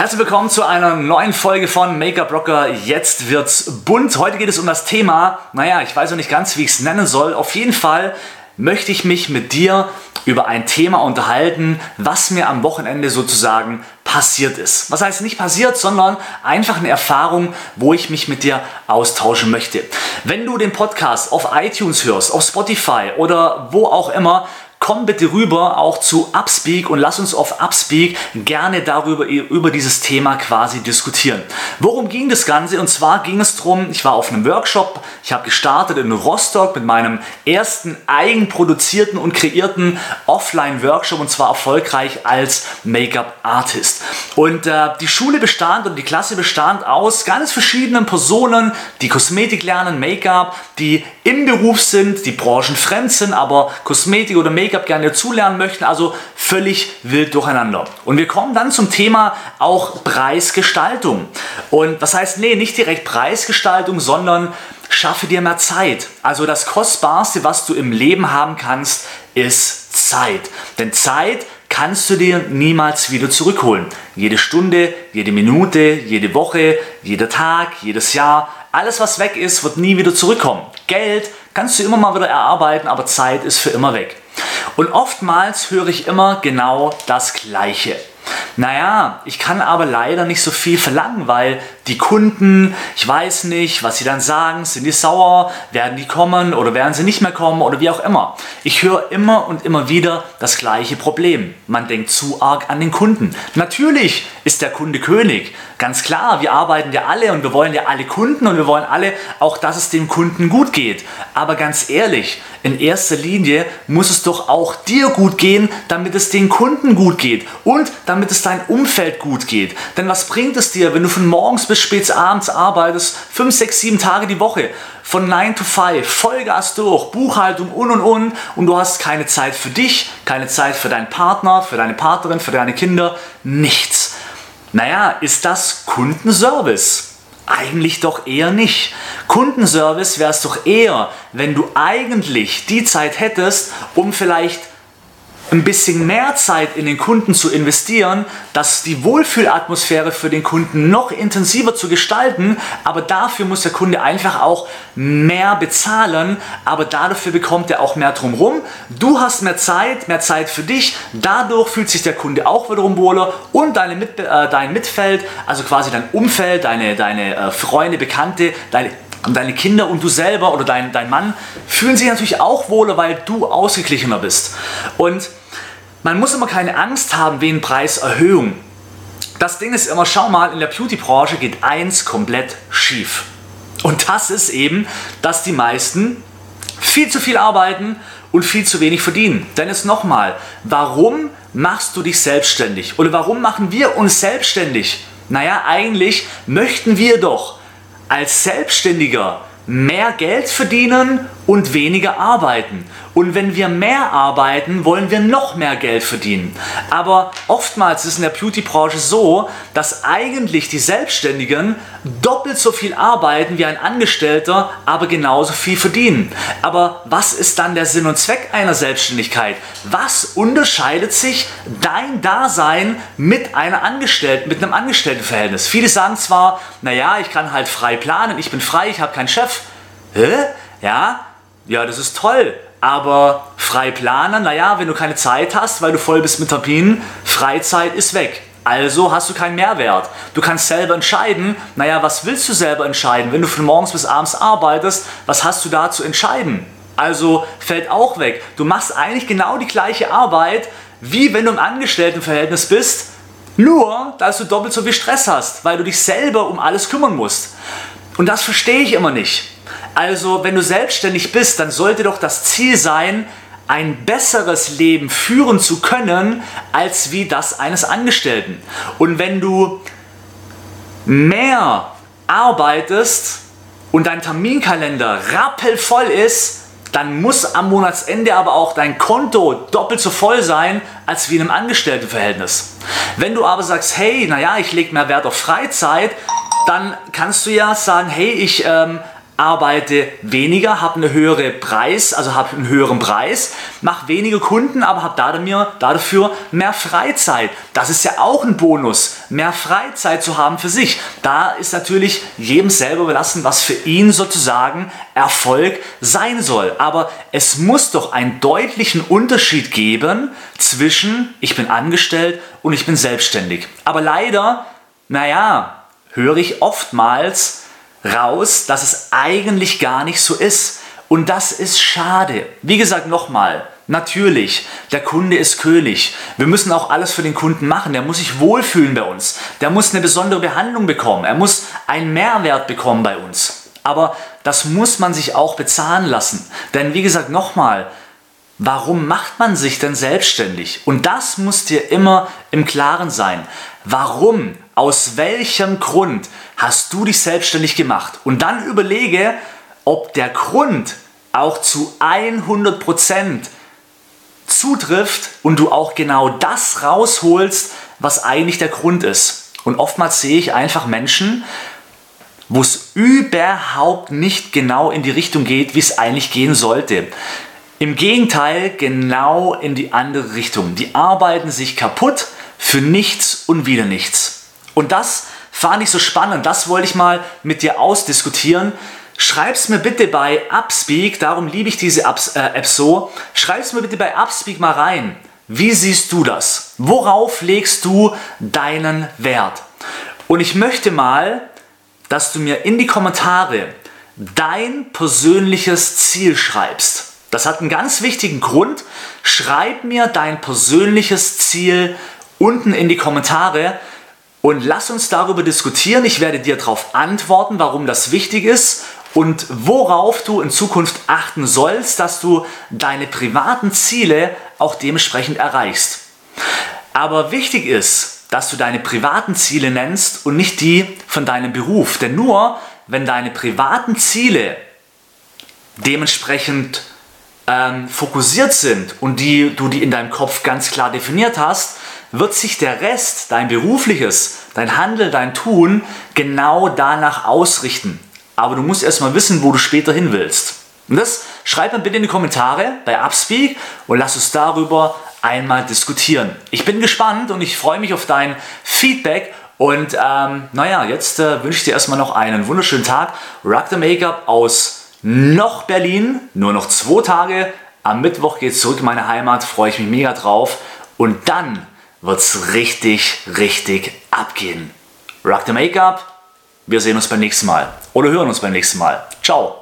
Herzlich willkommen zu einer neuen Folge von Make-up Rocker. Jetzt wird's bunt. Heute geht es um das Thema, naja, ich weiß noch nicht ganz, wie ich es nennen soll. Auf jeden Fall möchte ich mich mit dir über ein Thema unterhalten, was mir am Wochenende sozusagen passiert ist. Was heißt nicht passiert, sondern einfach eine Erfahrung, wo ich mich mit dir austauschen möchte. Wenn du den Podcast auf iTunes hörst, auf Spotify oder wo auch immer, komm bitte rüber auch zu Upspeak und lass uns auf Upspeak gerne darüber über dieses Thema quasi diskutieren. Worum ging das Ganze? Und zwar ging es darum, ich war auf einem Workshop, ich habe gestartet in Rostock mit meinem ersten eigenproduzierten und kreierten Offline-Workshop und zwar erfolgreich als Make-up-Artist. Und äh, die Schule bestand und die Klasse bestand aus ganz verschiedenen Personen, die Kosmetik lernen, Make-up, die im Beruf sind, die branchenfremd sind, aber Kosmetik oder Make-up Make-up gerne zulernen möchten. Also völlig wild durcheinander. Und wir kommen dann zum Thema auch Preisgestaltung. Und das heißt, nee, nicht direkt Preisgestaltung, sondern schaffe dir mehr Zeit. Also das Kostbarste, was du im Leben haben kannst, ist Zeit. Denn Zeit kannst du dir niemals wieder zurückholen. Jede Stunde, jede Minute, jede Woche, jeder Tag, jedes Jahr, alles was weg ist, wird nie wieder zurückkommen. Geld kannst du immer mal wieder erarbeiten, aber Zeit ist für immer weg. Und oftmals höre ich immer genau das Gleiche. Naja, ich kann aber leider nicht so viel verlangen, weil die Kunden, ich weiß nicht, was sie dann sagen, sind die sauer, werden die kommen oder werden sie nicht mehr kommen oder wie auch immer. Ich höre immer und immer wieder das gleiche Problem. Man denkt zu arg an den Kunden. Natürlich ist der Kunde König. Ganz klar, wir arbeiten ja alle und wir wollen ja alle Kunden und wir wollen alle auch, dass es dem Kunden gut geht. Aber ganz ehrlich, in erster Linie muss es doch auch dir gut gehen, damit es den Kunden gut geht und damit es dein Umfeld gut geht. Denn was bringt es dir, wenn du von morgens bis spät abends arbeitest, 5, 6, 7 Tage die Woche, von 9 to 5, Vollgas durch, Buchhaltung und und und und du hast keine Zeit für dich, keine Zeit für deinen Partner, für deine Partnerin, für deine Kinder, nichts. Naja, ist das Kundenservice? Eigentlich doch eher nicht. Kundenservice wäre es doch eher, wenn du eigentlich die Zeit hättest, um vielleicht ein bisschen mehr Zeit in den Kunden zu investieren, dass die Wohlfühlatmosphäre für den Kunden noch intensiver zu gestalten, aber dafür muss der Kunde einfach auch mehr bezahlen, aber dafür bekommt er auch mehr drumherum. Du hast mehr Zeit, mehr Zeit für dich, dadurch fühlt sich der Kunde auch wiederum wohler. Und deine Mit, äh, dein Mitfeld, also quasi dein Umfeld, deine, deine äh, Freunde, Bekannte, deine deine Kinder und du selber oder dein, dein Mann fühlen sich natürlich auch wohler, weil du ausgeglichener bist. Und man muss immer keine Angst haben wegen Preiserhöhung. Das Ding ist immer, schau mal, in der Beauty-Branche geht eins komplett schief. Und das ist eben, dass die meisten viel zu viel arbeiten und viel zu wenig verdienen. Denn jetzt nochmal, warum machst du dich selbstständig? Oder warum machen wir uns selbstständig? Naja, eigentlich möchten wir doch als Selbstständiger mehr Geld verdienen und weniger arbeiten. Und wenn wir mehr arbeiten, wollen wir noch mehr Geld verdienen. Aber oftmals ist in der Beauty-Branche so, dass eigentlich die Selbstständigen doppelt so viel arbeiten wie ein Angestellter, aber genauso viel verdienen. Aber was ist dann der Sinn und Zweck einer Selbstständigkeit? Was unterscheidet sich dein Dasein mit einer Angestellten, mit einem Angestelltenverhältnis? Viele sagen zwar, naja, ich kann halt frei planen, ich bin frei, ich habe keinen Chef. Hä? Ja, ja, das ist toll. Aber frei planen, naja, wenn du keine Zeit hast, weil du voll bist mit Terminen, Freizeit ist weg. Also hast du keinen Mehrwert. Du kannst selber entscheiden, naja, was willst du selber entscheiden? Wenn du von morgens bis abends arbeitest, was hast du da zu entscheiden? Also fällt auch weg. Du machst eigentlich genau die gleiche Arbeit, wie wenn du im Angestelltenverhältnis bist, nur dass du doppelt so viel Stress hast, weil du dich selber um alles kümmern musst. Und das verstehe ich immer nicht. Also, wenn du selbstständig bist, dann sollte doch das Ziel sein, ein besseres Leben führen zu können, als wie das eines Angestellten. Und wenn du mehr arbeitest und dein Terminkalender rappelvoll ist, dann muss am Monatsende aber auch dein Konto doppelt so voll sein, als wie in einem Angestelltenverhältnis. Wenn du aber sagst, hey, naja, ich lege mehr Wert auf Freizeit, dann kannst du ja sagen, hey, ich ähm, arbeite weniger, habe einen höheren Preis, also habe einen höheren Preis, mache weniger Kunden, aber habe dafür mehr Freizeit. Das ist ja auch ein Bonus, mehr Freizeit zu haben für sich. Da ist natürlich jedem selber überlassen, was für ihn sozusagen Erfolg sein soll. Aber es muss doch einen deutlichen Unterschied geben zwischen ich bin angestellt und ich bin selbstständig. Aber leider, naja, höre ich oftmals raus, dass es eigentlich gar nicht so ist. Und das ist schade. Wie gesagt, nochmal, natürlich, der Kunde ist König. Wir müssen auch alles für den Kunden machen. Der muss sich wohlfühlen bei uns. Der muss eine besondere Behandlung bekommen. Er muss einen Mehrwert bekommen bei uns. Aber das muss man sich auch bezahlen lassen. Denn wie gesagt, nochmal, warum macht man sich denn selbstständig? Und das muss dir immer im Klaren sein. Warum? Aus welchem Grund hast du dich selbstständig gemacht? Und dann überlege, ob der Grund auch zu 100% zutrifft und du auch genau das rausholst, was eigentlich der Grund ist. Und oftmals sehe ich einfach Menschen, wo es überhaupt nicht genau in die Richtung geht, wie es eigentlich gehen sollte. Im Gegenteil, genau in die andere Richtung. Die arbeiten sich kaputt für nichts und wieder nichts. Und das fand ich so spannend, das wollte ich mal mit dir ausdiskutieren. Schreib's mir bitte bei Upspeak, darum liebe ich diese äh, App so. Schreib's mir bitte bei Upspeak mal rein. Wie siehst du das? Worauf legst du deinen Wert? Und ich möchte mal, dass du mir in die Kommentare dein persönliches Ziel schreibst. Das hat einen ganz wichtigen Grund. Schreib mir dein persönliches Ziel unten in die Kommentare und lass uns darüber diskutieren. Ich werde dir darauf antworten, warum das wichtig ist und worauf du in Zukunft achten sollst, dass du deine privaten Ziele auch dementsprechend erreichst. Aber wichtig ist, dass du deine privaten Ziele nennst und nicht die von deinem Beruf. Denn nur wenn deine privaten Ziele dementsprechend ähm, fokussiert sind und die, du die in deinem Kopf ganz klar definiert hast, wird sich der Rest, dein berufliches, dein Handel, dein Tun genau danach ausrichten. Aber du musst erstmal wissen, wo du später hin willst. Und das schreib mir bitte in die Kommentare bei Upspeak und lass uns darüber einmal diskutieren. Ich bin gespannt und ich freue mich auf dein Feedback. Und ähm, naja, jetzt äh, wünsche ich dir erstmal noch einen wunderschönen Tag. Rock the Makeup aus noch Berlin, nur noch zwei Tage. Am Mittwoch geht es zurück in meine Heimat, freue ich mich mega drauf. Und dann wird es richtig, richtig abgehen. Rock the Make-up, wir sehen uns beim nächsten Mal oder hören uns beim nächsten Mal. Ciao.